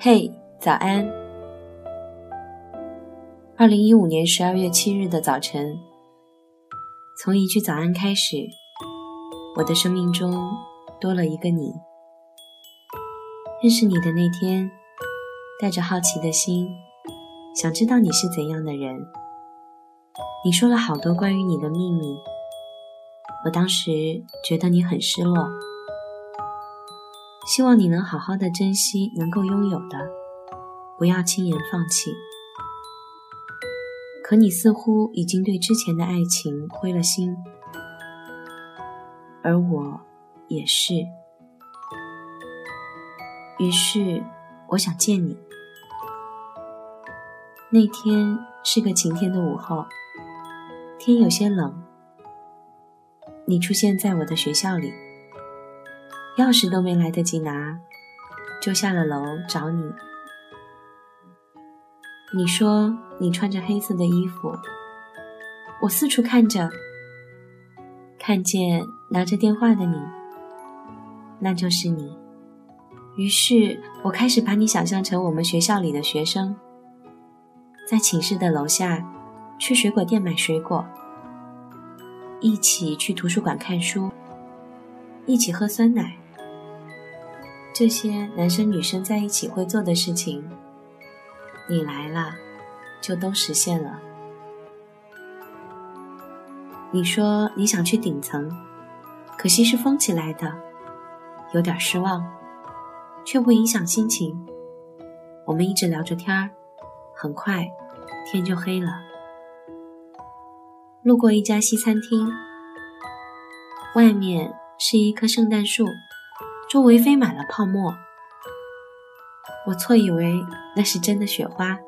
嘿，早安！二零一五年十二月七日的早晨，从一句早安开始，我的生命中多了一个你。认识你的那天，带着好奇的心，想知道你是怎样的人。你说了好多关于你的秘密，我当时觉得你很失落。希望你能好好的珍惜能够拥有的，不要轻言放弃。可你似乎已经对之前的爱情灰了心，而我也是。于是我想见你。那天是个晴天的午后，天有些冷。你出现在我的学校里。钥匙都没来得及拿，就下了楼找你。你说你穿着黑色的衣服，我四处看着，看见拿着电话的你，那就是你。于是我开始把你想象成我们学校里的学生，在寝室的楼下去水果店买水果，一起去图书馆看书，一起喝酸奶。这些男生女生在一起会做的事情，你来了，就都实现了。你说你想去顶层，可惜是封起来的，有点失望，却不影响心情。我们一直聊着天儿，很快天就黑了。路过一家西餐厅，外面是一棵圣诞树。周围飞满了泡沫，我错以为那是真的雪花。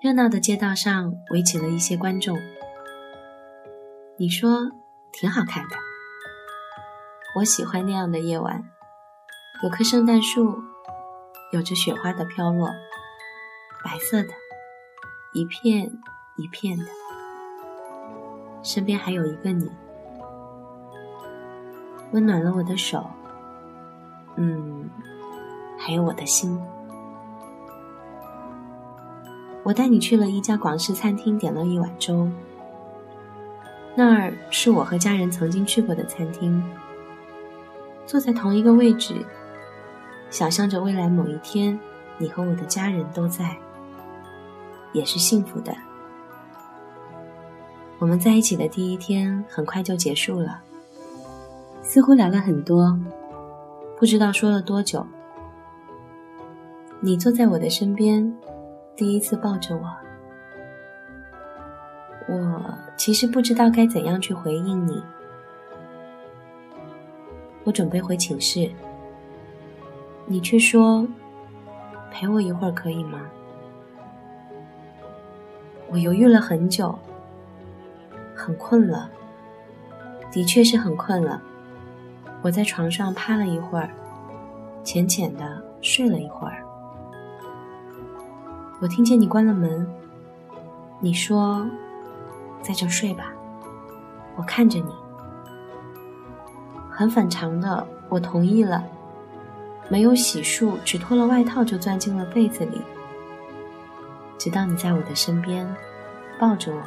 热闹的街道上围起了一些观众。你说挺好看的，我喜欢那样的夜晚，有棵圣诞树，有着雪花的飘落，白色的，一片一片的，身边还有一个你，温暖了我的手。嗯，还有我的心。我带你去了一家广式餐厅，点了一碗粥。那儿是我和家人曾经去过的餐厅，坐在同一个位置，想象着未来某一天，你和我的家人都在，也是幸福的。我们在一起的第一天很快就结束了，似乎聊了很多。不知道说了多久，你坐在我的身边，第一次抱着我。我其实不知道该怎样去回应你。我准备回寝室，你却说陪我一会儿可以吗？我犹豫了很久，很困了，的确是很困了。我在床上趴了一会儿，浅浅的睡了一会儿。我听见你关了门，你说：“在这睡吧。”我看着你，很反常的，我同意了。没有洗漱，只脱了外套就钻进了被子里，直到你在我的身边，抱着我，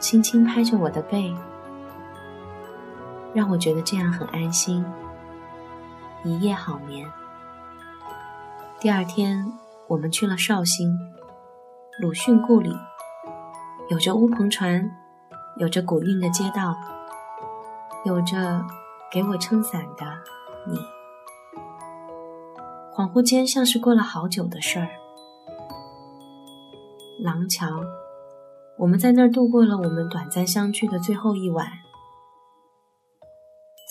轻轻拍着我的背。让我觉得这样很安心，一夜好眠。第二天，我们去了绍兴，鲁迅故里，有着乌篷船，有着古韵的街道，有着给我撑伞的你。恍惚间，像是过了好久的事儿。廊桥，我们在那儿度过了我们短暂相聚的最后一晚。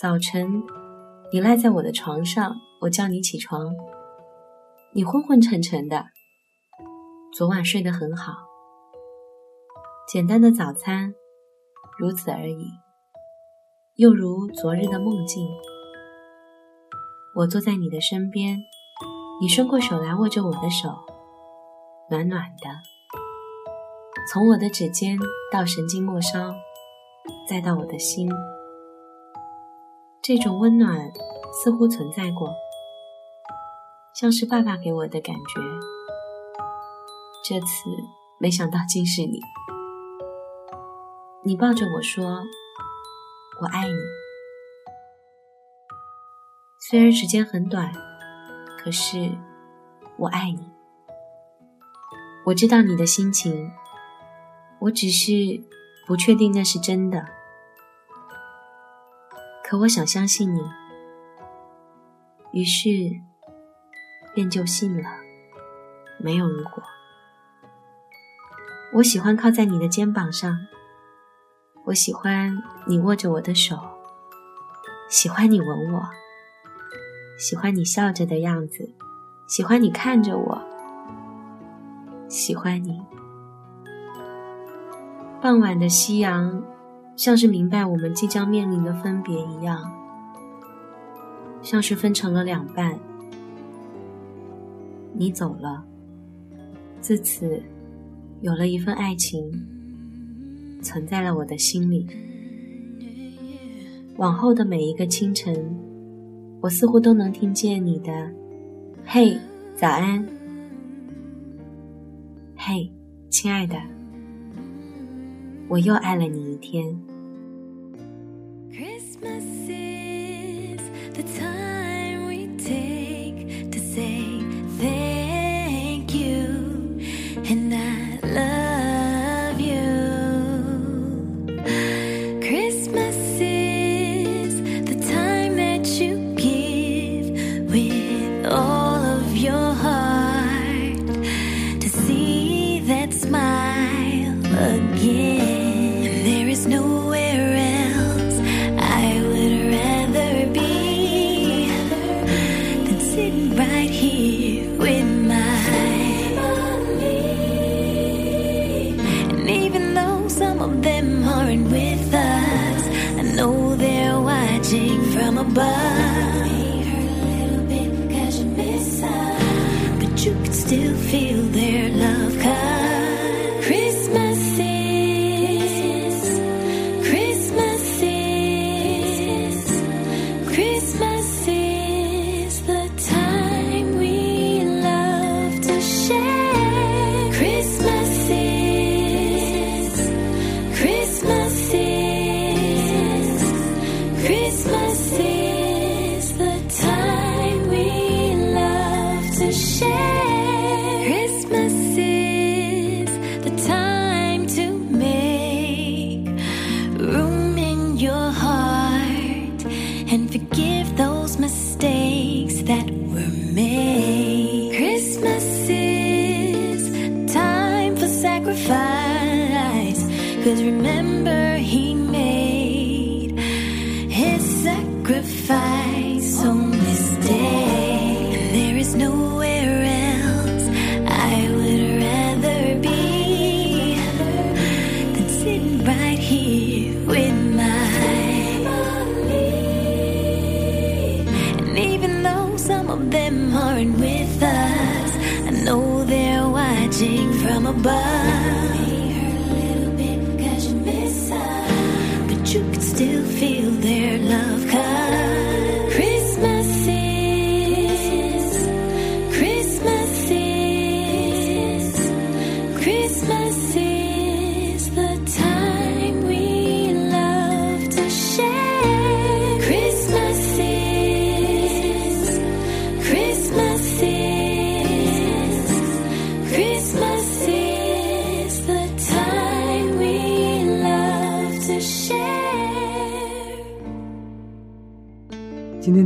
早晨，你赖在我的床上，我叫你起床。你昏昏沉沉的，昨晚睡得很好。简单的早餐，如此而已，又如昨日的梦境。我坐在你的身边，你伸过手来握着我的手，暖暖的，从我的指尖到神经末梢，再到我的心。这种温暖似乎存在过，像是爸爸给我的感觉。这次没想到竟是你，你抱着我说：“我爱你。”虽然时间很短，可是我爱你。我知道你的心情，我只是不确定那是真的。可我想相信你，于是便就信了，没有如果。我喜欢靠在你的肩膀上，我喜欢你握着我的手，喜欢你吻我，喜欢你笑着的样子，喜欢你看着我，喜欢你。傍晚的夕阳。像是明白我们即将面临的分别一样，像是分成了两半。你走了，自此有了一份爱情存在了我的心里。往后的每一个清晨，我似乎都能听见你的“嘿，早安”，“嘿，亲爱的”，我又爱了你一天。Christmas is the time. bye. Cause remember, he made his sacrifice on this day. There is nowhere else I would rather be than sitting right here with my family. And even though some of them aren't with us, I know they're watching from above.